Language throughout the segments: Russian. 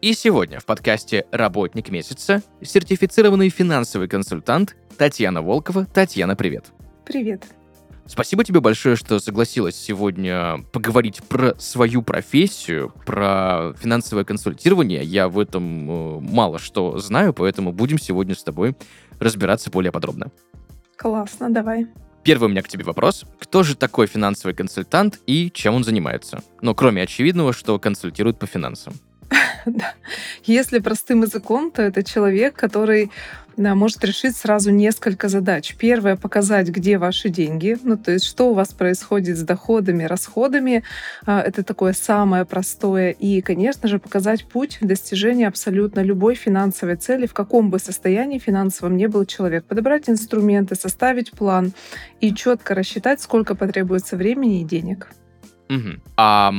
и сегодня в подкасте «Работник месяца» сертифицированный финансовый консультант Татьяна Волкова. Татьяна, привет! Привет. Спасибо тебе большое, что согласилась сегодня поговорить про свою профессию, про финансовое консультирование. Я в этом э, мало что знаю, поэтому будем сегодня с тобой разбираться более подробно. Классно, давай. Первый у меня к тебе вопрос. Кто же такой финансовый консультант и чем он занимается? Ну, кроме очевидного, что консультирует по финансам. Если простым языком, то это человек, который да, может решить сразу несколько задач. Первое — показать, где ваши деньги, ну, то есть что у вас происходит с доходами, расходами. А, это такое самое простое. И, конечно же, показать путь достижения абсолютно любой финансовой цели, в каком бы состоянии финансовом не был человек. Подобрать инструменты, составить план и четко рассчитать, сколько потребуется времени и денег. Угу. А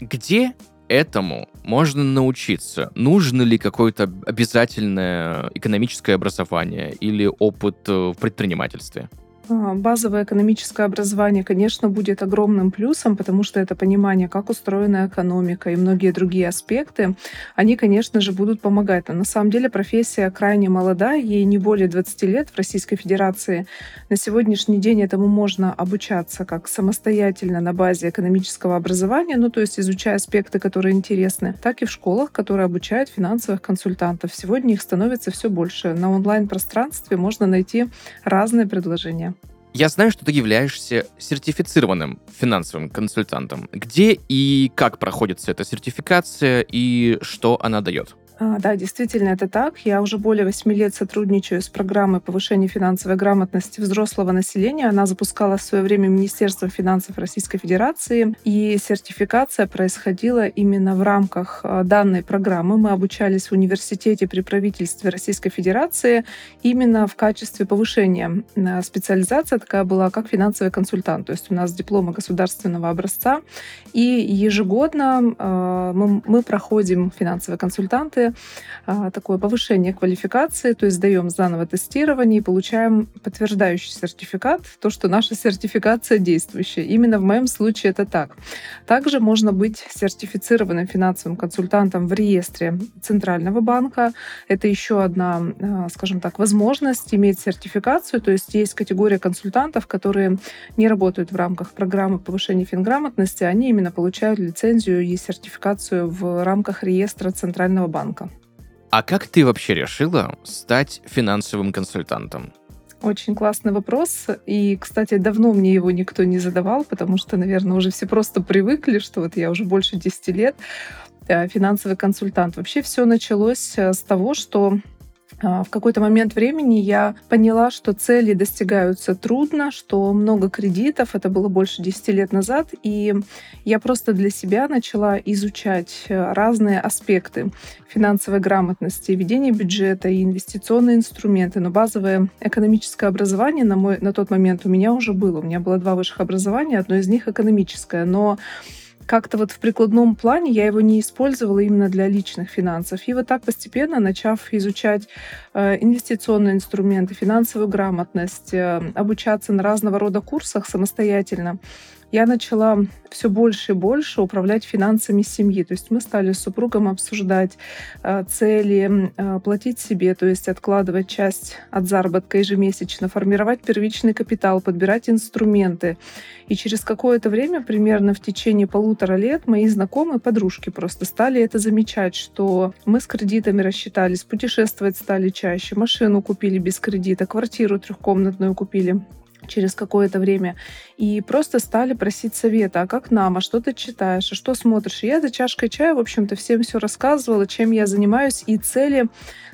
где этому можно научиться? Нужно ли какое-то обязательное экономическое образование или опыт э, в предпринимательстве? А, базовое экономическое образование, конечно, будет огромным плюсом, потому что это понимание, как устроена экономика и многие другие аспекты, они, конечно же, будут помогать. Но на самом деле профессия крайне молода, ей не более 20 лет в Российской Федерации. На сегодняшний день этому можно обучаться как самостоятельно на базе экономического образования, ну то есть изучая аспекты, которые интересны, так и в школах, которые обучают финансовых консультантов. Сегодня их становится все больше. На онлайн-пространстве можно найти разные предложения. Я знаю, что ты являешься сертифицированным финансовым консультантом. Где и как проходится эта сертификация и что она дает? А, да, действительно, это так. Я уже более восьми лет сотрудничаю с программой повышения финансовой грамотности взрослого населения. Она запускала в свое время Министерство финансов Российской Федерации. И сертификация происходила именно в рамках а, данной программы. Мы обучались в университете при правительстве Российской Федерации именно в качестве повышения. А, специализация такая была, как финансовый консультант. То есть у нас дипломы государственного образца. И ежегодно мы проходим финансовые консультанты а, такое повышение квалификации, то есть сдаем заново тестирование и получаем подтверждающий сертификат, то, что наша сертификация действующая. Именно в моем случае это так. Также можно быть сертифицированным финансовым консультантом в реестре Центрального банка. Это еще одна, а, скажем так, возможность иметь сертификацию, то есть есть категория консультантов, которые не работают в рамках программы повышения финграмотности, они именно получают лицензию и сертификацию в рамках реестра Центрального банка. А как ты вообще решила стать финансовым консультантом? Очень классный вопрос. И, кстати, давно мне его никто не задавал, потому что, наверное, уже все просто привыкли, что вот я уже больше 10 лет э, финансовый консультант. Вообще все началось э, с того, что в какой-то момент времени я поняла, что цели достигаются трудно, что много кредитов, это было больше 10 лет назад, и я просто для себя начала изучать э, разные аспекты финансовой грамотности, ведения бюджета и инвестиционные инструменты. Но базовое экономическое образование на, мой, на тот момент у меня уже было. У меня было два высших образования, одно из них экономическое, но как-то вот в прикладном плане я его не использовала именно для личных финансов. И вот так постепенно, начав изучать э, инвестиционные инструменты, финансовую грамотность, э, обучаться на разного рода курсах самостоятельно, я начала все больше и больше управлять финансами семьи. То есть мы стали с супругом обсуждать э, цели, э, платить себе, то есть откладывать часть от заработка ежемесячно, формировать первичный капитал, подбирать инструменты. И через какое-то время, примерно в течение полутора лет, мои знакомые подружки просто стали это замечать, что мы с кредитами рассчитались, путешествовать стали чаще, машину купили без кредита, квартиру трехкомнатную купили через какое-то время, и просто стали просить совета, а как нам, а что ты читаешь, а что смотришь. И я за чашкой чая, в общем-то, всем все рассказывала, чем я занимаюсь, и цели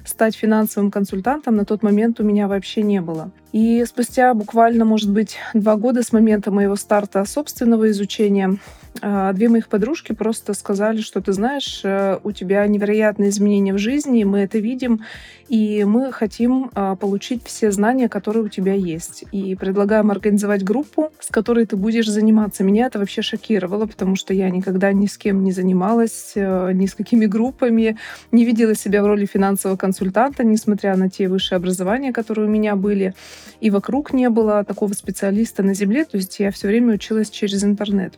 стать финансовым консультантом на тот момент у меня вообще не было. И спустя буквально, может быть, два года с момента моего старта собственного изучения, а, две моих подружки просто сказали, что ты знаешь, э, у тебя невероятные изменения в жизни, мы это видим, и мы хотим а, получить все знания, которые у тебя есть. И предлагаем организовать группу, с которой ты будешь заниматься. Меня это вообще шокировало, потому что я никогда ни с кем не занималась, э, ни с какими группами, не видела себя в роли финансового консультанта, несмотря на те высшие образования, которые у меня были. И вокруг не было такого специалиста на земле, то есть я все время училась через интернет.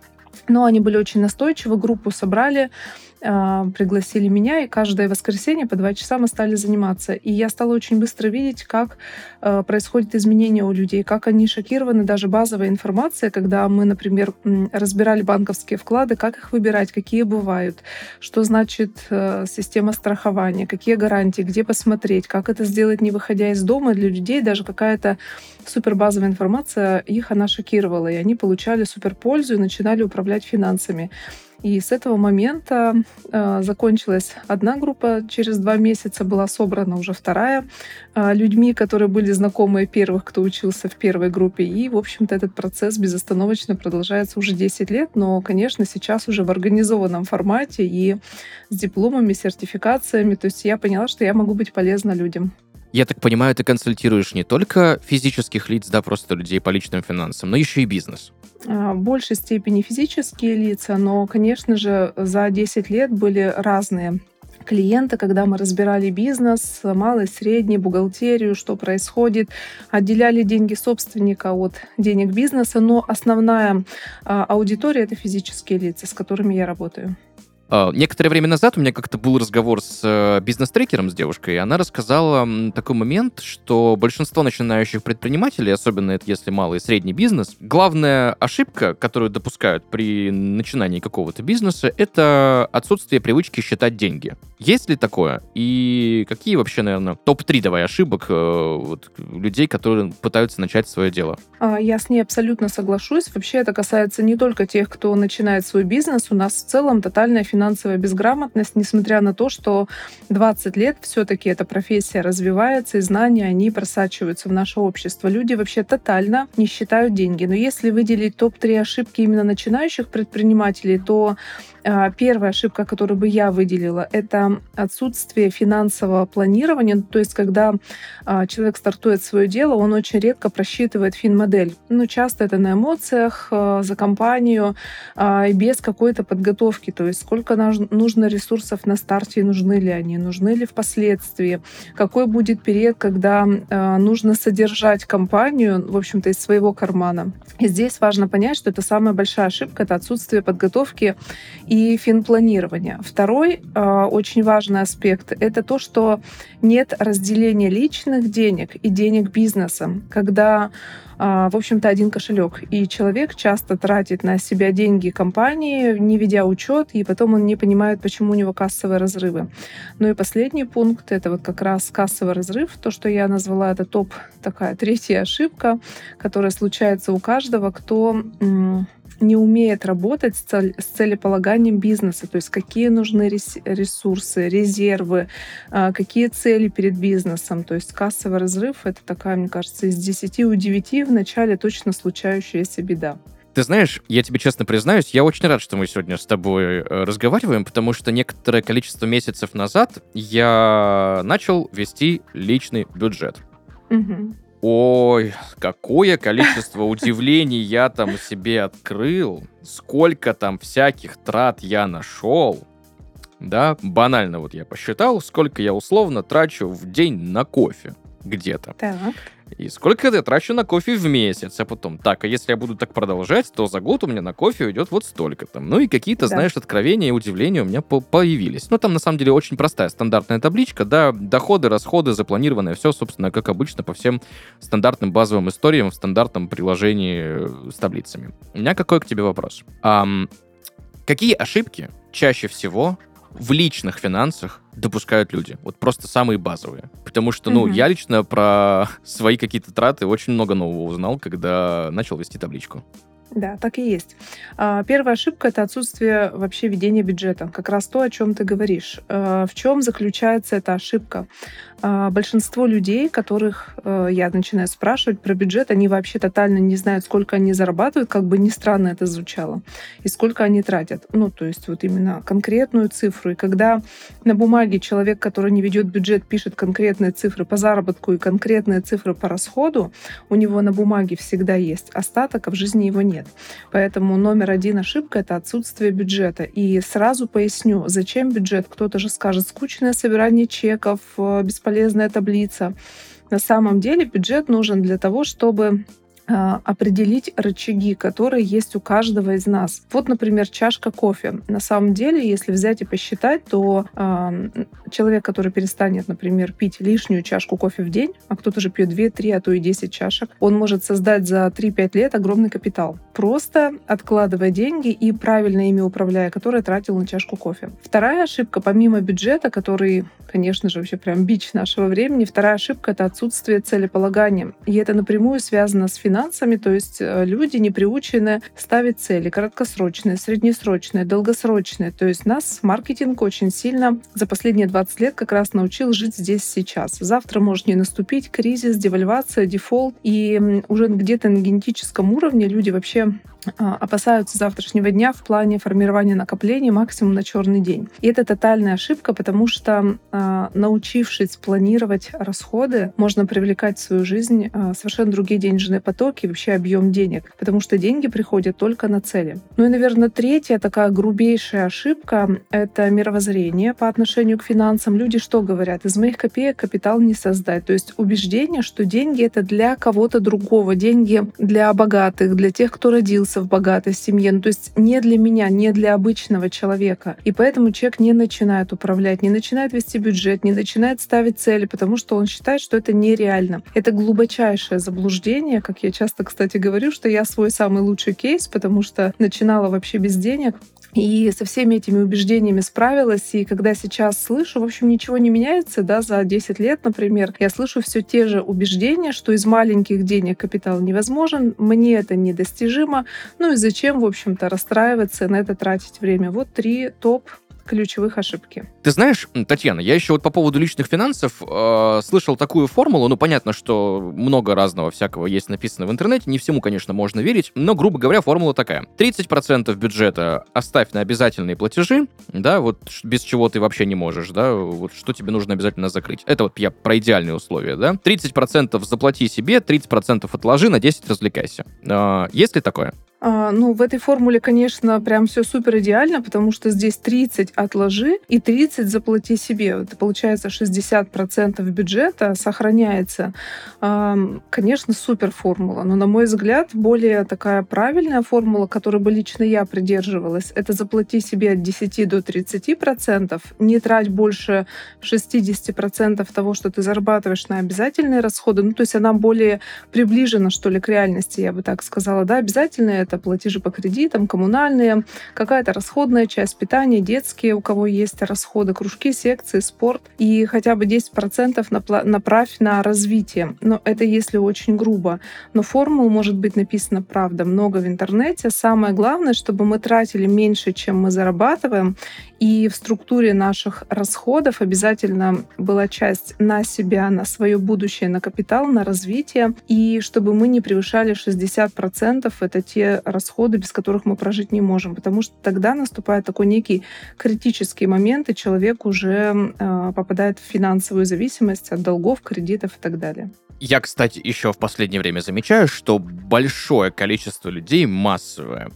Но они были очень настойчивы, группу собрали, пригласили меня, и каждое воскресенье по два часа мы стали заниматься. И я стала очень быстро видеть, как а, происходят изменения у людей, как они шокированы, даже базовая информация, когда мы, например, разбирали банковские вклады, как их выбирать, какие бывают, что значит э, система страхования, какие гарантии, где посмотреть, как это сделать, не выходя из дома. Для людей даже какая-то супербазовая информация, их она шокировала, и они получали суперпользу и начинали управлять финансами. И с этого момента э, закончилась одна группа, через два месяца была собрана уже вторая э, людьми, которые были знакомые первых, кто учился в первой группе. И, в общем-то, этот процесс безостановочно продолжается уже 10 лет, но, конечно, сейчас уже в организованном формате и с дипломами, сертификациями. То есть я поняла, что я могу быть полезна людям. Я так понимаю, ты консультируешь не только физических лиц, да, просто людей по личным финансам, но еще и бизнес. А, в большей степени физические лица, но, конечно же, за 10 лет были разные клиенты, когда мы разбирали бизнес, малый, средний, бухгалтерию, что происходит, отделяли деньги собственника от денег бизнеса, но основная а, аудитория — это физические лица, с которыми я работаю. Uh, некоторое время назад у меня как-то был разговор с uh, бизнес-трекером, с девушкой, и она рассказала такой момент, что большинство начинающих предпринимателей, особенно это если малый и средний бизнес, главная ошибка, которую допускают при начинании какого-то бизнеса, это отсутствие привычки считать деньги. Есть ли такое? И какие вообще, наверное, топ-3 давай ошибок uh, вот, людей, которые пытаются начать свое дело? Я с ней абсолютно соглашусь. Вообще это касается не только тех, кто начинает свой бизнес. У нас в целом тотальная финансовая финансовая безграмотность, несмотря на то, что 20 лет все-таки эта профессия развивается, и знания, они просачиваются в наше общество. Люди вообще тотально не считают деньги. Но если выделить топ-3 ошибки именно начинающих предпринимателей, то а, первая ошибка, которую бы я выделила, это отсутствие финансового планирования. То есть, когда а, человек стартует свое дело, он очень редко просчитывает фин-модель. Ну, часто это на эмоциях, а, за компанию, и без какой-то подготовки. То есть, сколько нужно ресурсов на старте, нужны ли они, нужны ли впоследствии, какой будет период, когда нужно содержать компанию, в общем-то, из своего кармана. И здесь важно понять, что это самая большая ошибка, это отсутствие подготовки и финпланирования. Второй э, очень важный аспект — это то, что нет разделения личных денег и денег бизнеса, когда в общем-то, один кошелек. И человек часто тратит на себя деньги компании, не ведя учет, и потом не понимает, почему у него кассовые разрывы. Ну и последний пункт — это вот как раз кассовый разрыв. То, что я назвала, это топ, такая третья ошибка, которая случается у каждого, кто не умеет работать с, цель, с целеполаганием бизнеса, то есть какие нужны ресурсы, резервы, а, какие цели перед бизнесом. То есть кассовый разрыв — это такая, мне кажется, из 10 у 9 в начале точно случающаяся беда. Ты знаешь, я тебе честно признаюсь, я очень рад, что мы сегодня с тобой э, разговариваем, потому что некоторое количество месяцев назад я начал вести личный бюджет. Угу. Ой, какое количество удивлений я там себе открыл, сколько там всяких трат я нашел. Да, банально вот я посчитал, сколько я условно трачу в день на кофе где-то. Так. И сколько я трачу на кофе в месяц, а потом, так, а если я буду так продолжать, то за год у меня на кофе уйдет вот столько там. Ну и какие-то, да. знаешь, откровения и удивления у меня по появились. Но там, на самом деле, очень простая стандартная табличка, да, доходы, расходы, запланированное, все, собственно, как обычно, по всем стандартным базовым историям в стандартном приложении э, с таблицами. У меня какой к тебе вопрос? А, какие ошибки чаще всего в личных финансах допускают люди. Вот просто самые базовые. Потому что, ну, угу. я лично про свои какие-то траты очень много нового узнал, когда начал вести табличку. Да, так и есть. А, первая ошибка это отсутствие вообще ведения бюджета. Как раз то, о чем ты говоришь. А, в чем заключается эта ошибка? А, большинство людей, которых э, я начинаю спрашивать про бюджет, они вообще тотально не знают, сколько они зарабатывают, как бы ни странно это звучало, и сколько они тратят. Ну, то есть вот именно конкретную цифру. И когда на бумаге человек, который не ведет бюджет, пишет конкретные цифры по заработку и конкретные цифры по расходу, у него на бумаге всегда есть остаток, а в жизни его нет. Поэтому номер один ошибка — это отсутствие бюджета. И сразу поясню, зачем бюджет. Кто-то же скажет, скучное собирание чеков, э, бесполезная таблица. На самом деле бюджет нужен для того, чтобы определить рычаги, которые есть у каждого из нас. Вот, например, чашка кофе. На самом деле, если взять и посчитать, то э, человек, который перестанет, например, пить лишнюю чашку кофе в день, а кто-то же пьет 2, 3, а то и 10 чашек, он может создать за 3-5 лет огромный капитал, просто откладывая деньги и правильно ими управляя, которые тратил на чашку кофе. Вторая ошибка, помимо бюджета, который, конечно же, вообще прям бич нашего времени, вторая ошибка — это отсутствие целеполагания. И это напрямую связано с финансами финансами, то есть э, люди не приучены ставить цели краткосрочные, среднесрочные, долгосрочные. То есть нас маркетинг очень сильно за последние 20 лет как раз научил жить здесь сейчас. Завтра может не наступить кризис, девальвация, дефолт. И уже где-то на генетическом уровне люди вообще опасаются завтрашнего дня в плане формирования накоплений максимум на черный день. И это тотальная ошибка, потому что а, научившись планировать расходы, можно привлекать в свою жизнь а, совершенно другие денежные потоки, вообще объем денег, потому что деньги приходят только на цели. Ну и, наверное, третья такая грубейшая ошибка — это мировоззрение по отношению к финансам. Люди что говорят? Из моих копеек капитал не создать. То есть убеждение, что деньги — это для кого-то другого, деньги для богатых, для тех, кто родился родился в богатой семье. Ну, то есть не для меня, не для обычного человека. И поэтому человек не начинает управлять, не начинает вести бюджет, не начинает ставить цели, потому что он считает, что это нереально. Это глубочайшее заблуждение, как я часто, кстати, говорю, что я свой самый лучший кейс, потому что начинала вообще без денег, и со всеми этими убеждениями справилась. И когда сейчас слышу, в общем, ничего не меняется, да, за 10 лет, например, я слышу все те же убеждения, что из маленьких денег капитал невозможен, мне это недостижимо, ну и зачем, в общем-то, расстраиваться, на это тратить время. Вот три топ ключевых ошибки. Ты знаешь, Татьяна, я еще вот по поводу личных финансов э, слышал такую формулу, ну понятно, что много разного всякого есть написано в интернете, не всему, конечно, можно верить, но, грубо говоря, формула такая. 30% бюджета оставь на обязательные платежи, да, вот без чего ты вообще не можешь, да, вот что тебе нужно обязательно закрыть. Это вот я про идеальные условия, да. 30% заплати себе, 30% отложи, на 10 развлекайся. Э, есть ли такое? А, ну, в этой формуле, конечно, прям все супер идеально, потому что здесь 30 отложи и 30 заплати себе. Это получается 60% бюджета сохраняется. Конечно, супер формула, но, на мой взгляд, более такая правильная формула, которой бы лично я придерживалась, это заплати себе от 10 до 30%, не трать больше 60% того, что ты зарабатываешь на обязательные расходы. Ну, то есть она более приближена, что ли, к реальности, я бы так сказала. Да, обязательные это платежи по кредитам, коммунальные, какая-то расходная часть, питания, детские, у кого есть расходы, кружки, секции, спорт. И хотя бы 10% направь на развитие. Но это если очень грубо. Но формул может быть написано, правда, много в интернете. Самое главное, чтобы мы тратили меньше, чем мы зарабатываем. И в структуре наших расходов обязательно была часть на себя, на свое будущее, на капитал, на развитие. И чтобы мы не превышали 60%, это те расходы, без которых мы прожить не можем, потому что тогда наступает такой некий критический момент, и человек уже э, попадает в финансовую зависимость от долгов, кредитов и так далее. Я, кстати, еще в последнее время замечаю, что большое количество людей, массовое,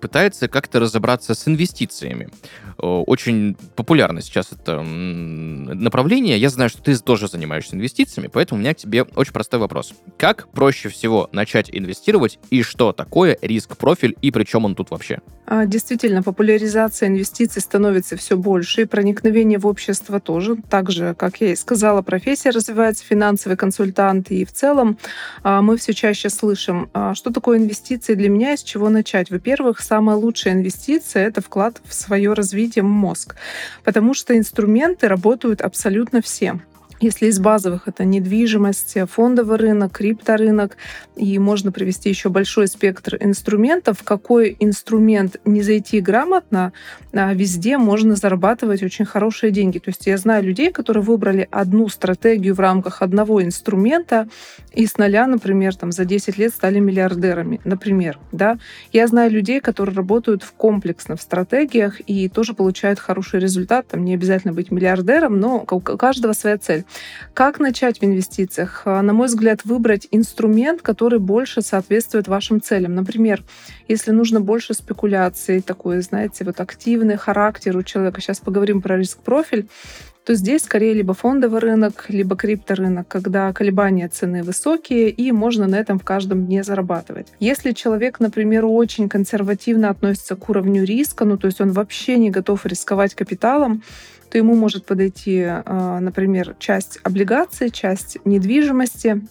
пытается как-то разобраться с инвестициями. Очень популярно сейчас это направление. Я знаю, что ты тоже занимаешься инвестициями, поэтому у меня к тебе очень простой вопрос. Как проще всего начать инвестировать и что такое риск-профиль и при чем он тут вообще? А, действительно, популяризация инвестиций становится все больше, и проникновение в общество тоже. Так же, как я и сказала, профессия развивается, финансовый консультант, и в целом а, мы все чаще слышим, а, что такое инвестиции для меня, и с чего начать. Во-первых, самая лучшая инвестиция — это вклад в свое развитие мозг, потому что инструменты работают абсолютно все. Если из базовых это недвижимость, фондовый рынок, крипторынок, и можно привести еще большой спектр инструментов, какой инструмент не зайти грамотно, а везде можно зарабатывать очень хорошие деньги. То есть я знаю людей, которые выбрали одну стратегию в рамках одного инструмента и с нуля, например, там, за 10 лет стали миллиардерами, например. Да? Я знаю людей, которые работают в комплексно в стратегиях и тоже получают хороший результат. Там не обязательно быть миллиардером, но у каждого своя цель. Как начать в инвестициях? А, на мой взгляд, выбрать инструмент, который больше соответствует вашим целям. Например, если нужно больше спекуляций, такой, знаете, вот активный характер у человека, сейчас поговорим про риск-профиль, то здесь скорее либо фондовый рынок, либо крипторынок, когда колебания цены высокие, и можно на этом в каждом дне зарабатывать. Если человек, например, очень консервативно относится к уровню риска, ну то есть он вообще не готов рисковать капиталом, то ему может подойти, а, например, часть облигаций, часть недвижимости,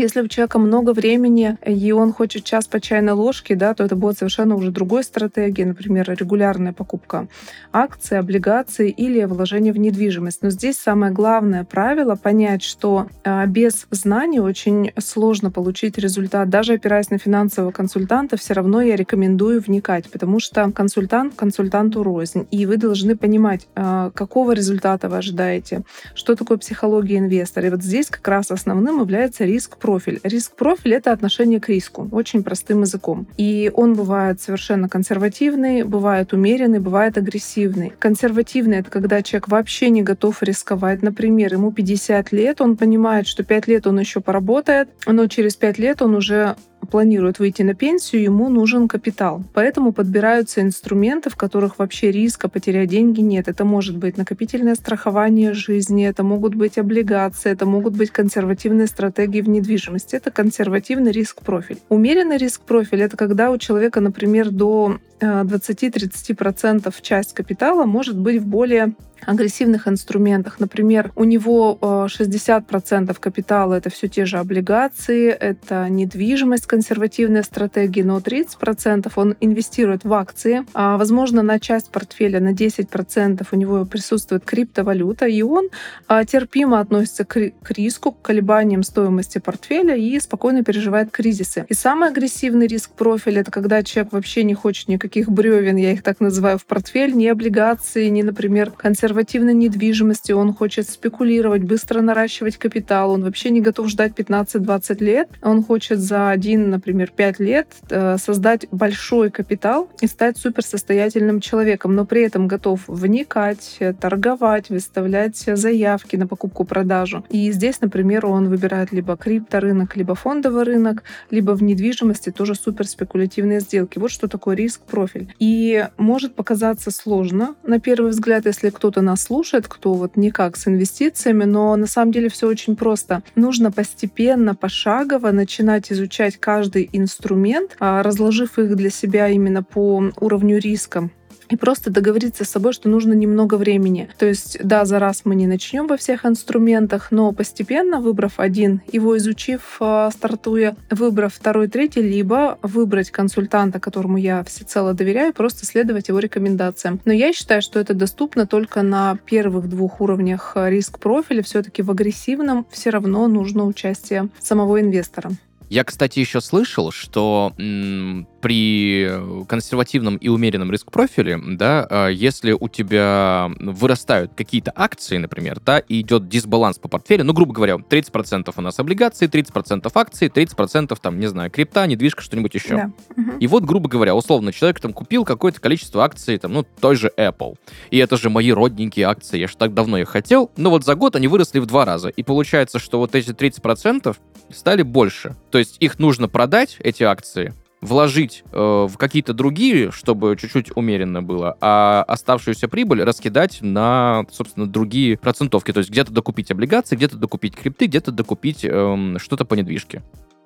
если у человека много времени, и он хочет час по чайной ложке, да, то это будет совершенно уже другой стратегией, например, регулярная покупка акций, облигаций или вложение в недвижимость. Но здесь самое главное правило — понять, что а, без знаний очень сложно получить результат. Даже опираясь на финансового консультанта, все равно я рекомендую вникать, потому что консультант консультанту рознь. И вы должны понимать, а, какого результата вы ожидаете, что такое психология инвестора. И вот здесь как раз основным является риск риск-профиль. Риск-профиль — это отношение к риску, очень простым языком. И он бывает совершенно консервативный, бывает умеренный, бывает агрессивный. Консервативный — это когда человек вообще не готов рисковать. Например, ему 50 лет, он понимает, что 5 лет он еще поработает, но через 5 лет он уже планирует выйти на пенсию, ему нужен капитал. Поэтому подбираются инструменты, в которых вообще риска потерять деньги нет. Это может быть накопительное страхование жизни, это могут быть облигации, это могут быть консервативные стратегии в недвижимости. Это консервативный риск-профиль. Умеренный риск-профиль — это когда у человека, например, до 20-30% э, часть капитала может быть в более агрессивных инструментах. Например, у него 60% э, капитала это все те же облигации, это недвижимость, консервативная стратегия, но 30% он инвестирует в акции. А, возможно, на часть портфеля, на 10% у него присутствует криптовалюта, и он а, терпимо относится к, к риску, к колебаниям стоимости портфеля и спокойно переживает кризисы. И самый агрессивный риск профиля — это когда человек вообще не хочет никаких бревен, я их так называю, в портфель, ни облигации, ни, например, консервативные консервативной недвижимости, он хочет спекулировать, быстро наращивать капитал, он вообще не готов ждать 15-20 лет, он хочет за один, например, 5 лет э, создать большой капитал и стать суперсостоятельным человеком, но при этом готов вникать, торговать, выставлять заявки на покупку-продажу. И здесь, например, он выбирает либо крипторынок, либо фондовый рынок, либо в недвижимости тоже суперспекулятивные сделки. Вот что такое риск-профиль. И может показаться сложно на первый взгляд, если кто-то кто нас слушает, кто вот никак с инвестициями, но на самом деле все очень просто. Нужно постепенно, пошагово начинать изучать каждый инструмент, а, разложив их для себя именно по уровню риска и просто договориться с собой, что нужно немного времени. То есть, да, за раз мы не начнем во всех инструментах, но постепенно, выбрав один, его изучив, а, стартуя, выбрав второй, третий, либо выбрать консультанта, которому я всецело доверяю, просто следовать его рекомендациям. Но я считаю, что это доступно только на первых двух уровнях риск-профиля. Все-таки в агрессивном все равно нужно участие самого инвестора. Я, кстати, еще слышал, что м, при консервативном и умеренном риск-профиле, да, а, если у тебя вырастают какие-то акции, например, да, и идет дисбаланс по портфелю, ну, грубо говоря, 30% у нас облигации, 30% акций, 30% там, не знаю, крипта, недвижка, что-нибудь еще. Да. Угу. И вот, грубо говоря, условно, человек там купил какое-то количество акций, там, ну, той же Apple. И это же мои родненькие акции, я же так давно их хотел, но вот за год они выросли в два раза. И получается, что вот эти 30% стали больше. То есть их нужно продать, эти акции, вложить э, в какие-то другие, чтобы чуть-чуть умеренно было, а оставшуюся прибыль раскидать на, собственно, другие процентовки. То есть где-то докупить облигации, где-то докупить крипты, где-то докупить э, что-то по недвижке.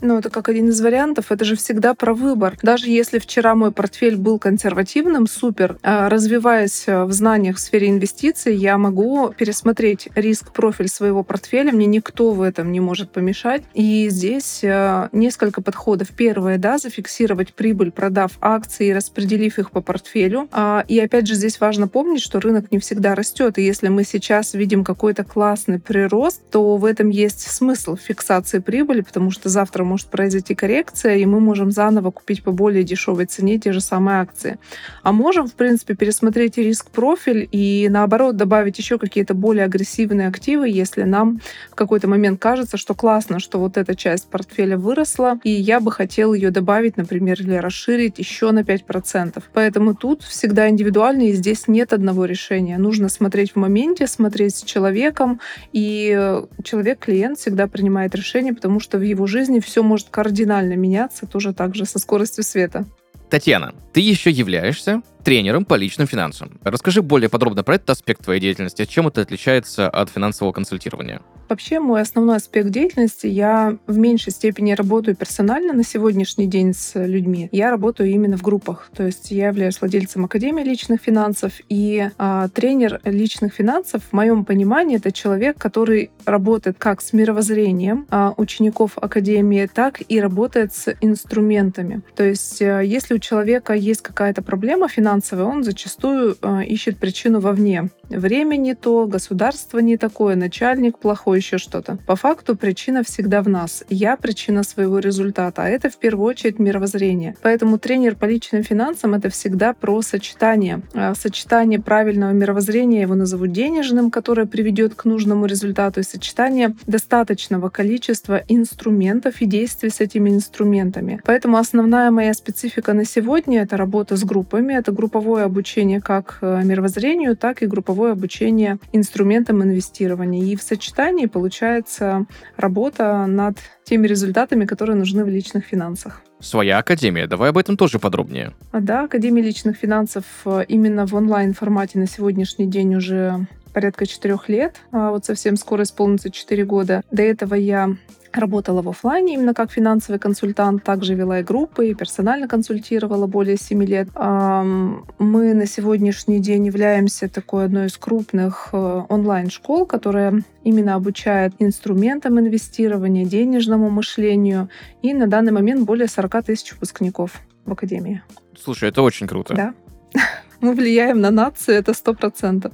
Ну, это как один из вариантов. Это же всегда про выбор. Даже если вчера мой портфель был консервативным, супер. А, развиваясь э, в знаниях в сфере инвестиций, я могу пересмотреть риск-профиль своего портфеля. Мне никто в этом не может помешать. И здесь э, несколько подходов. Первое, да, зафиксировать прибыль, продав акции и распределив их по портфелю. А, и опять же, здесь важно помнить, что рынок не всегда растет. И если мы сейчас видим какой-то классный прирост, то в этом есть смысл фиксации прибыли, потому что завтра может произойти коррекция, и мы можем заново купить по более дешевой цене те же самые акции. А можем, в принципе, пересмотреть риск-профиль и, наоборот, добавить еще какие-то более агрессивные активы, если нам в какой-то момент кажется, что классно, что вот эта часть портфеля выросла, и я бы хотел ее добавить, например, или расширить еще на 5%. Поэтому тут всегда индивидуально, и здесь нет одного решения. Нужно смотреть в моменте, смотреть с человеком, и человек-клиент всегда принимает решение, потому что в его жизни все может кардинально меняться, тоже так же со скоростью света. Татьяна, ты еще являешься тренером по личным финансам. Расскажи более подробно про этот аспект твоей деятельности. Чем это отличается от финансового консультирования? Вообще мой основной аспект деятельности, я в меньшей степени работаю персонально на сегодняшний день с людьми. Я работаю именно в группах. То есть я являюсь владельцем Академии личных финансов и а, тренер личных финансов, в моем понимании, это человек, который работает как с мировоззрением а, учеников Академии, так и работает с инструментами. То есть а, если у человека есть какая-то проблема финансовая, он зачастую а, ищет причину вовне. Время не то, государство не такое, начальник плохой, еще что-то. По факту причина всегда в нас. Я причина своего результата, а это в первую очередь мировоззрение. Поэтому тренер по личным финансам — это всегда про сочетание. А, сочетание правильного мировоззрения, его назову денежным, которое приведет к нужному результату, и сочетание достаточного количества инструментов и действий с этими инструментами. Поэтому основная моя специфика на сегодня — это работа с группами, это групповое обучение как э, мировоззрению, так и групповое обучение инструментам инвестирования. И в сочетании получается работа над теми результатами, которые нужны в личных финансах. Своя академия. Давай об этом тоже подробнее. А, да, Академия личных финансов э, именно в онлайн-формате на сегодняшний день уже порядка четырех лет. А вот совсем скоро исполнится четыре года. До этого я Работала в офлайне именно как финансовый консультант, также вела и группы, и персонально консультировала более 7 лет. Мы на сегодняшний день являемся такой одной из крупных э, онлайн-школ, которая именно обучает инструментам инвестирования, денежному мышлению. И на данный момент более 40 тысяч выпускников в Академии. Слушай, это очень круто. Да. Мы влияем на нацию, это сто процентов.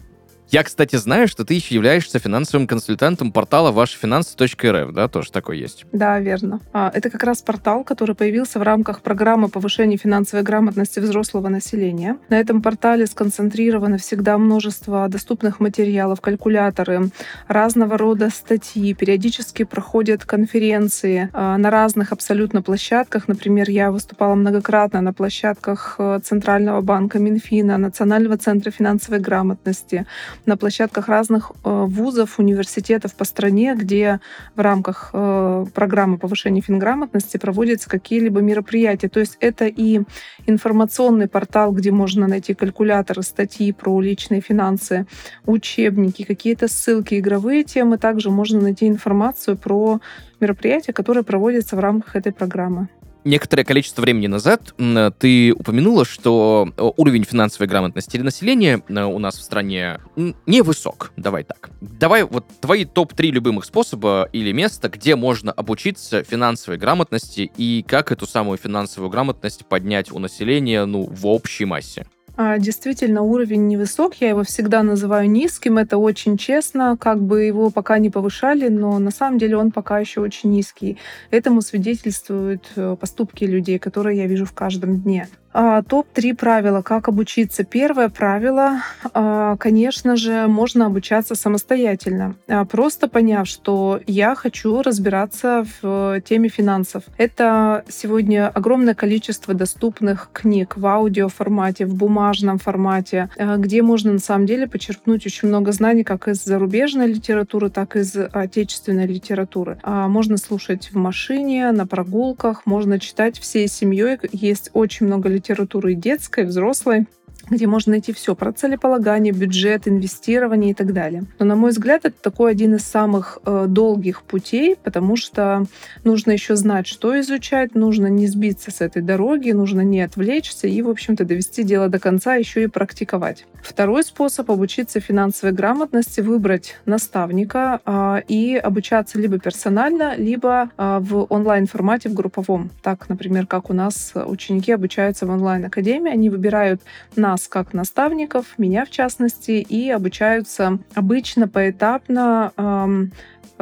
Я, кстати, знаю, что ты еще являешься финансовым консультантом портала вашефинансы.рф, да, тоже такой есть. Да, верно. А, это как раз портал, который появился в рамках программы повышения финансовой грамотности взрослого населения. На этом портале сконцентрировано всегда множество доступных материалов, калькуляторы, разного рода статьи, периодически проходят конференции а, на разных абсолютно площадках. Например, я выступала многократно на площадках э, Центрального банка Минфина, Национального центра финансовой грамотности, на площадках разных э, вузов, университетов по стране, где в рамках э, программы повышения финграмотности проводятся какие-либо мероприятия. То есть это и информационный портал, где можно найти калькуляторы, статьи про личные финансы, учебники, какие-то ссылки, игровые темы. Также можно найти информацию про мероприятия, которые проводятся в рамках этой программы. Некоторое количество времени назад ты упомянула, что э, уровень финансовой грамотности населения э, у нас в стране невысок. Давай так. Давай вот твои топ-3 любимых способа или места, где можно обучиться финансовой грамотности и как эту самую финансовую грамотность поднять у населения, ну, в общей массе. А, действительно, уровень невысок, я его всегда называю низким, это очень честно, как бы его пока не повышали, но на самом деле он пока еще очень низкий. Этому свидетельствуют э, поступки людей, которые я вижу в каждом дне. А, Топ-3 правила, как обучиться. Первое правило, а, конечно же, можно обучаться самостоятельно, а, просто поняв, что я хочу разбираться в теме финансов. Это сегодня огромное количество доступных книг в аудиоформате, в бумажном формате, где можно на самом деле почерпнуть очень много знаний как из зарубежной литературы, так и из отечественной литературы. Можно слушать в машине, на прогулках, можно читать всей семьей. Есть очень много литературы литературы детской, взрослой. Где можно найти все про целеполагание, бюджет, инвестирование и так далее. Но, на мой взгляд, это такой один из самых э, долгих путей, потому что нужно еще знать, что изучать, нужно не сбиться с этой дороги, нужно не отвлечься и, в общем-то, довести дело до конца, еще и практиковать. Второй способ обучиться финансовой грамотности — выбрать наставника э, и обучаться либо персонально, либо э, в онлайн-формате, в групповом. Так, например, как у нас ученики обучаются в онлайн-академии, они выбирают нас как наставников, меня в частности, и обучаются обычно поэтапно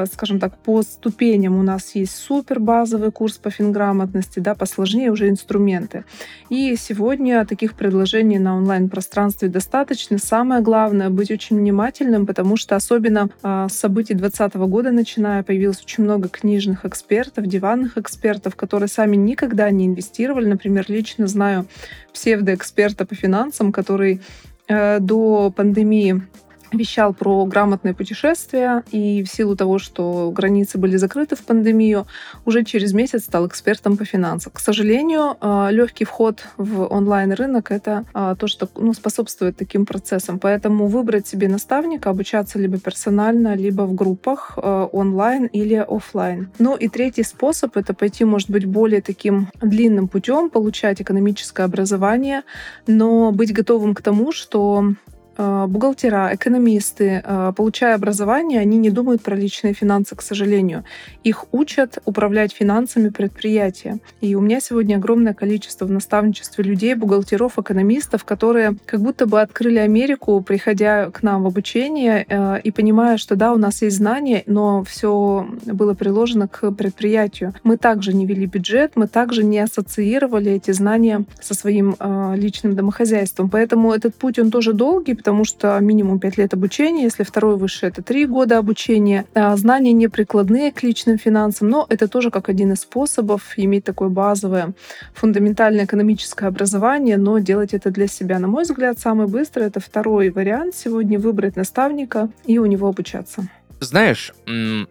скажем так, по ступеням у нас есть супер базовый курс по финграмотности, да, посложнее уже инструменты. И сегодня таких предложений на онлайн-пространстве достаточно. Самое главное — быть очень внимательным, потому что особенно а, с событий 2020 года начиная появилось очень много книжных экспертов, диванных экспертов, которые сами никогда не инвестировали. Например, лично знаю псевдоэксперта по финансам, который э, до пандемии вещал про грамотное путешествие, и в силу того, что границы были закрыты в пандемию, уже через месяц стал экспертом по финансам. К сожалению, а, легкий вход в онлайн-рынок — это а, то, что ну, способствует таким процессам. Поэтому выбрать себе наставника, обучаться либо персонально, либо в группах а, онлайн или офлайн. Ну и третий способ — это пойти, может быть, более таким длинным путем, получать экономическое образование, но быть готовым к тому, что Э, бухгалтера, экономисты, э, получая образование, они не думают про личные финансы, к сожалению. Их учат управлять финансами предприятия. И у меня сегодня огромное количество в наставничестве людей, бухгалтеров, экономистов, которые как будто бы открыли Америку, приходя к нам в обучение э, и понимая, что да, у нас есть знания, но все было приложено к предприятию. Мы также не вели бюджет, мы также не ассоциировали эти знания со своим личным домохозяйством. Поэтому этот путь, он тоже долгий, потому что минимум 5 лет обучения, если второй выше, это 3 года обучения. А, знания не прикладные к личным финансам, но это тоже как один из способов иметь такое базовое фундаментальное экономическое образование, но делать это для себя. На мой взгляд, самый быстрый — это второй вариант сегодня — выбрать наставника и у него обучаться. Знаешь,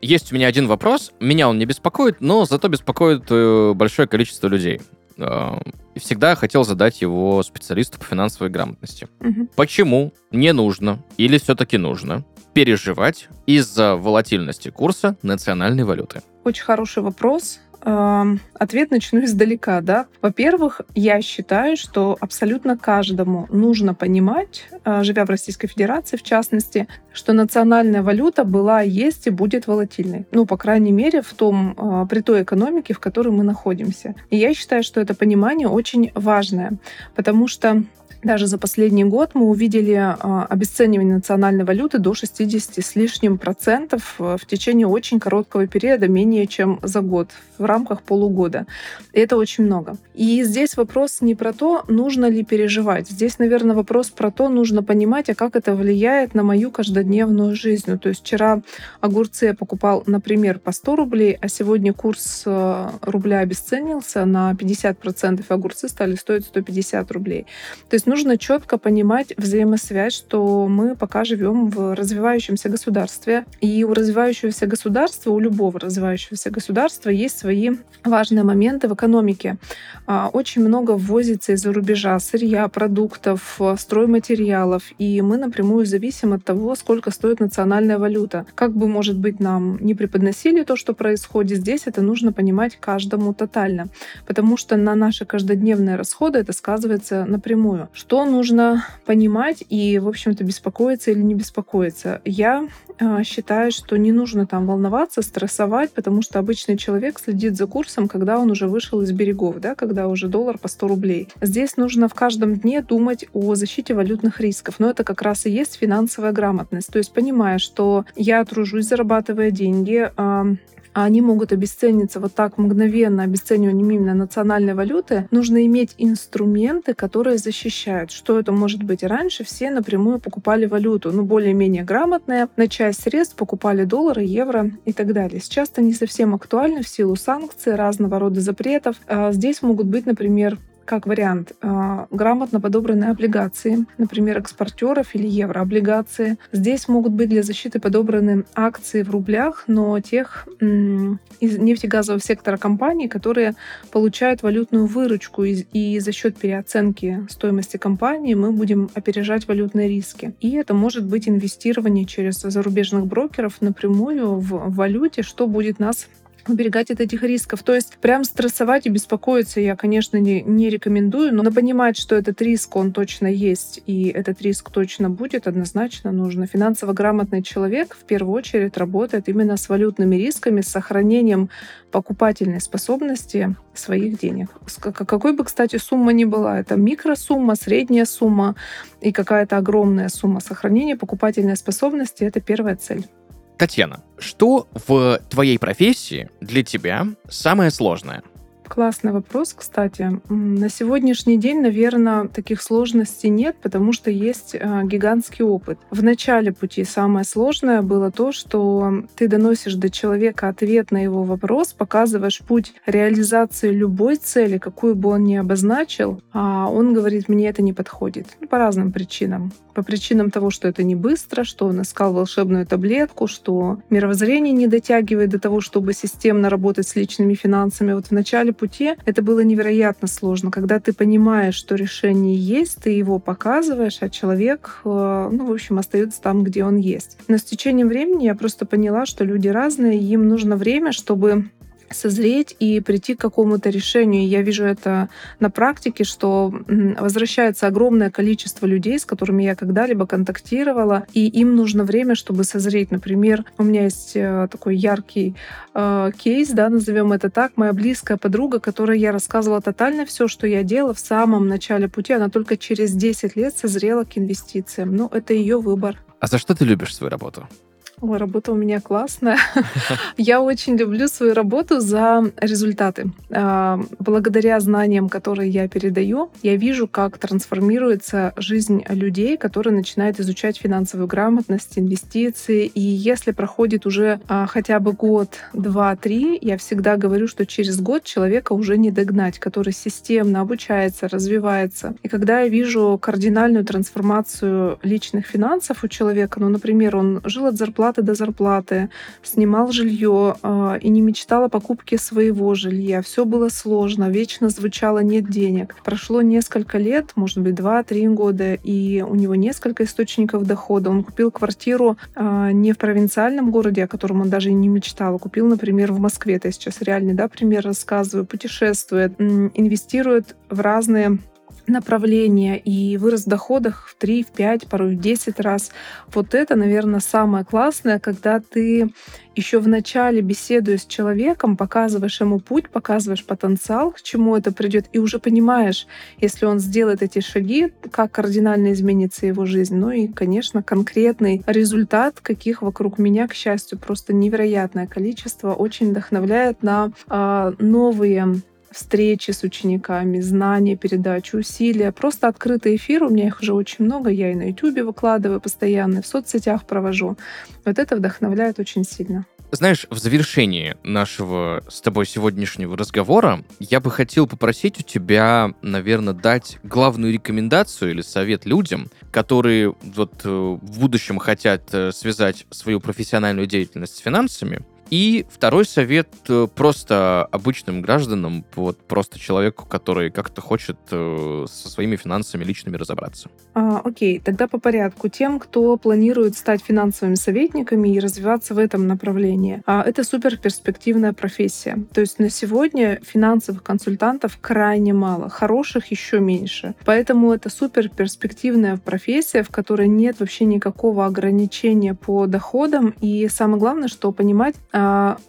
есть у меня один вопрос. Меня он не беспокоит, но зато беспокоит э, большое количество людей. И всегда хотел задать его специалисту по финансовой грамотности. Угу. Почему не нужно или все-таки нужно переживать из-за волатильности курса национальной валюты? Очень хороший вопрос. Ответ начну издалека, да. Во-первых, я считаю, что абсолютно каждому нужно понимать, а, живя в Российской Федерации в частности, что национальная валюта была, есть и будет волатильной. Ну, по крайней мере, в том, а, при той экономике, в которой мы находимся. И я считаю, что это понимание очень важное, потому что даже за последний год мы увидели а, обесценивание национальной валюты до 60 с лишним процентов э, в течение очень короткого периода, менее чем за год, в рамках полугода. И это очень много. И здесь вопрос не про то, нужно ли переживать. Здесь, наверное, вопрос про то, нужно понимать, а как это влияет на мою каждодневную жизнь. Ну, то есть вчера огурцы я покупал, например, по 100 рублей, а сегодня курс э, рубля обесценился на 50%, и огурцы стали стоить 150 рублей. То есть нужно четко понимать взаимосвязь, что мы пока живем в развивающемся государстве. И у развивающегося государства, у любого развивающегося государства есть свои важные моменты в экономике. А, очень много ввозится из-за рубежа сырья, продуктов, стройматериалов, и мы напрямую зависим от того, сколько стоит национальная валюта. Как бы, может быть, нам не преподносили то, что происходит здесь, это нужно понимать каждому тотально, потому что на наши каждодневные расходы это сказывается напрямую что нужно понимать и, в общем-то, беспокоиться или не беспокоиться. Я э, считаю, что не нужно там волноваться, стрессовать, потому что обычный человек следит за курсом, когда он уже вышел из берегов, да, когда уже доллар по 100 рублей. Здесь нужно в каждом дне думать о защите валютных рисков. Но это как раз и есть финансовая грамотность. То есть понимая, что я тружусь, зарабатывая деньги, э, а они могут обесцениться вот так мгновенно, обесцениванием именно национальной валюты, нужно иметь инструменты, которые защищают. Что это может быть? Раньше все напрямую покупали валюту, ну, более-менее грамотная, на часть средств покупали доллары, евро и так далее. Сейчас это не совсем актуально в силу санкций, разного рода запретов. А здесь могут быть, например, как вариант, а, грамотно подобранные облигации, например, экспортеров или еврооблигации. Здесь могут быть для защиты подобраны акции в рублях, но тех из нефтегазового сектора компаний, которые получают валютную выручку, и за счет переоценки стоимости компании мы будем опережать валютные риски. И это может быть инвестирование через зарубежных брокеров напрямую в валюте, что будет нас уберегать от этих рисков. То есть прям стрессовать и беспокоиться я, конечно, не, не рекомендую, но понимать, что этот риск, он точно есть, и этот риск точно будет, однозначно нужно. Финансово грамотный человек в первую очередь работает именно с валютными рисками, с сохранением покупательной способности своих денег. Какой бы, кстати, сумма ни была, это микросумма, средняя сумма и какая-то огромная сумма сохранения покупательной способности — это первая цель. Татьяна, что в твоей профессии для тебя самое сложное? Классный вопрос, кстати. На сегодняшний день, наверное, таких сложностей нет, потому что есть а, гигантский опыт. В начале пути самое сложное было то, что ты доносишь до человека ответ на его вопрос, показываешь путь реализации любой цели, какую бы он ни обозначил, а он говорит, мне это не подходит. Ну, по разным причинам. По причинам того, что это не быстро, что он искал волшебную таблетку, что мировоззрение не дотягивает до того, чтобы системно работать с личными финансами. Вот в начале пути это было невероятно сложно, когда ты понимаешь, что решение есть, ты его показываешь, а человек, э, ну, в общем, остается там, где он есть. Но с течением времени я просто поняла, что люди разные, им нужно время, чтобы созреть и прийти к какому-то решению. Я вижу это на практике, что возвращается огромное количество людей, с которыми я когда-либо контактировала, и им нужно время, чтобы созреть. Например, у меня есть э, такой яркий э, кейс, да, назовем это так, моя близкая подруга, которой я рассказывала тотально все, что я делала в самом начале пути, она только через 10 лет созрела к инвестициям. Ну, это ее выбор. А за что ты любишь свою работу? Работа у меня классная. Я очень люблю свою работу за результаты. А, благодаря знаниям, которые я передаю, я вижу, как трансформируется жизнь людей, которые начинают изучать финансовую грамотность, инвестиции. И если проходит уже а, хотя бы год, два, три, я всегда говорю, что через год человека уже не догнать, который системно обучается, развивается. И когда я вижу кардинальную трансформацию личных финансов у человека, ну, например, он жил от зарплаты зарплаты до зарплаты, снимал жилье э, и не мечтал о покупке своего жилья. Все было сложно, вечно звучало «нет денег». Прошло несколько лет, может быть, два-три года, и у него несколько источников дохода. Он купил квартиру э, не в провинциальном городе, о котором он даже и не мечтал, а купил, например, в Москве. Это я сейчас реальный да, пример рассказываю. Путешествует, инвестирует в разные направления и вырос в доходах в 3, в 5, порой в 10 раз. Вот это, наверное, самое классное, когда ты еще в начале беседуя с человеком, показываешь ему путь, показываешь потенциал, к чему это придет, и уже понимаешь, если он сделает эти шаги, как кардинально изменится его жизнь. Ну и, конечно, конкретный результат, каких вокруг меня, к счастью, просто невероятное количество, очень вдохновляет на э, новые встречи с учениками, знания, передачу, усилия. Просто открытый эфир, у меня их уже очень много, я и на YouTube выкладываю постоянно, в соцсетях провожу. Вот это вдохновляет очень сильно. Знаешь, в завершении нашего с тобой сегодняшнего разговора я бы хотел попросить у тебя, наверное, дать главную рекомендацию или совет людям, которые вот э, в будущем хотят э, связать свою профессиональную деятельность с финансами, и второй совет э, просто обычным гражданам, вот просто человеку, который как-то хочет э, со своими финансами личными разобраться. А, окей, тогда по порядку. Тем, кто планирует стать финансовыми советниками и развиваться в этом направлении, а, это супер перспективная профессия. То есть на сегодня финансовых консультантов крайне мало, хороших еще меньше. Поэтому это супер перспективная профессия, в которой нет вообще никакого ограничения по доходам. И самое главное, что понимать,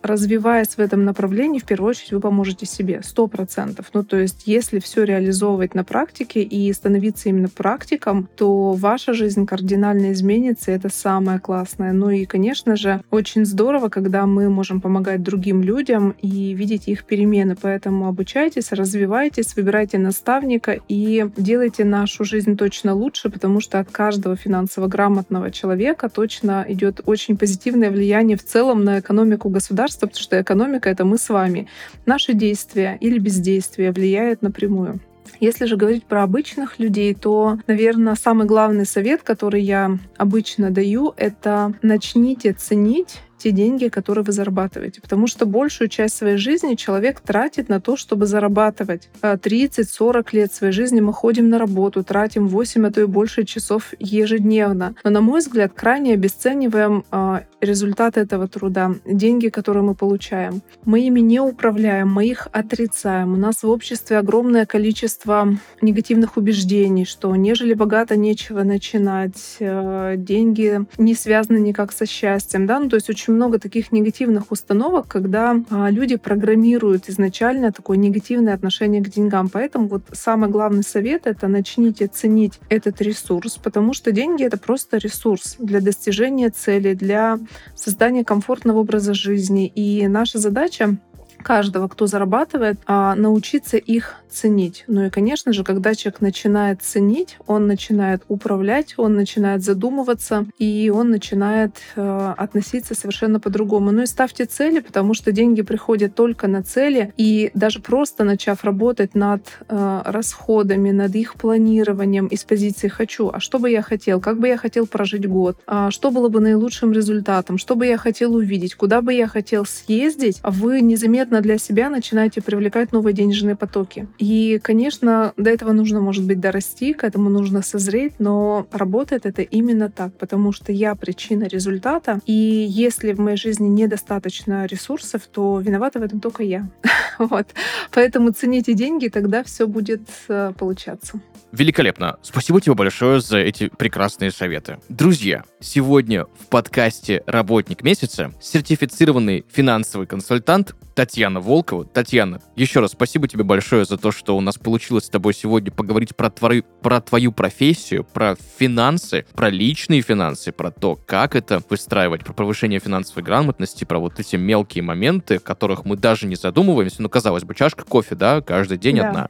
развиваясь в этом направлении, в первую очередь вы поможете себе, сто процентов. Ну, то есть, если все реализовывать на практике и становиться именно практиком, то ваша жизнь кардинально изменится, и это самое классное. Ну и, конечно же, очень здорово, когда мы можем помогать другим людям и видеть их перемены. Поэтому обучайтесь, развивайтесь, выбирайте наставника и делайте нашу жизнь точно лучше, потому что от каждого финансово грамотного человека точно идет очень позитивное влияние в целом на экономику экономику государства, потому что экономика — это мы с вами. Наши действия или бездействие влияют напрямую. Если же говорить про обычных людей, то, наверное, самый главный совет, который я обычно даю, это начните ценить те деньги, которые вы зарабатываете. Потому что большую часть своей жизни человек тратит на то, чтобы зарабатывать. 30-40 а, лет своей жизни мы ходим на работу, тратим 8, а то и больше часов ежедневно. Но, на мой взгляд, крайне обесцениваем а, результаты этого труда, деньги, которые мы получаем. Мы ими не управляем, мы их отрицаем. У нас в обществе огромное количество негативных убеждений, что нежели богато нечего начинать, а, деньги не связаны никак со счастьем. Да? Ну, то есть очень очень много таких негативных установок, когда а, люди программируют изначально такое негативное отношение к деньгам. Поэтому вот самый главный совет — это начните ценить этот ресурс, потому что деньги — это просто ресурс для достижения цели, для создания комфортного образа жизни. И наша задача каждого, кто зарабатывает, а, научиться их ценить. Ну и, конечно же, когда человек начинает ценить, он начинает управлять, он начинает задумываться, и он начинает э, относиться совершенно по-другому. Ну и ставьте цели, потому что деньги приходят только на цели, и даже просто начав работать над э, расходами, над их планированием из позиции «хочу», а что бы я хотел, как бы я хотел прожить год, а что было бы наилучшим результатом, что бы я хотел увидеть, куда бы я хотел съездить, вы незаметно для себя начинаете привлекать новые денежные потоки. И, конечно, до этого нужно, может быть, дорасти, к этому нужно созреть, но работает это именно так, потому что я причина результата, и если в моей жизни недостаточно ресурсов, то виновата в этом только я. вот. Поэтому цените деньги, тогда все будет э, получаться. Великолепно. Спасибо тебе большое за эти прекрасные советы. Друзья, сегодня в подкасте «Работник месяца» сертифицированный финансовый консультант Татьяна Волкова. Татьяна, еще раз спасибо тебе большое за то, что у нас получилось с тобой сегодня поговорить про, твою, про твою профессию, про финансы, про личные финансы, про то, как это выстраивать, про повышение финансовой грамотности, про вот эти мелкие моменты, о которых мы даже не задумываемся. Ну, казалось бы, чашка кофе, да, каждый день да. одна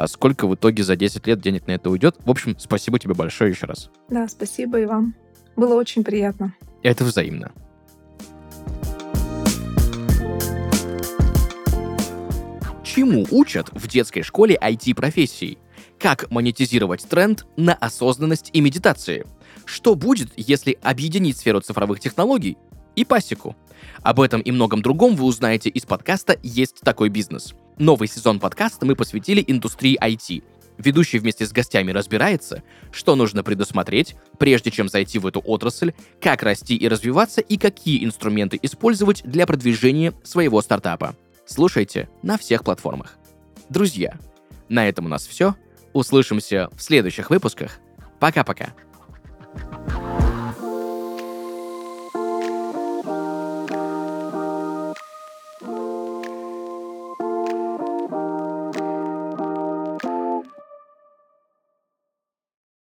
а сколько в итоге за 10 лет денег на это уйдет. В общем, спасибо тебе большое еще раз. Да, спасибо и вам. Было очень приятно. Это взаимно. Чему учат в детской школе IT-профессий? Как монетизировать тренд на осознанность и медитации? Что будет, если объединить сферу цифровых технологий и пасеку? Об этом и многом другом вы узнаете из подкаста «Есть такой бизнес». Новый сезон подкаста мы посвятили индустрии IT. Ведущий вместе с гостями разбирается, что нужно предусмотреть, прежде чем зайти в эту отрасль, как расти и развиваться и какие инструменты использовать для продвижения своего стартапа. Слушайте на всех платформах. Друзья, на этом у нас все. Услышимся в следующих выпусках. Пока-пока.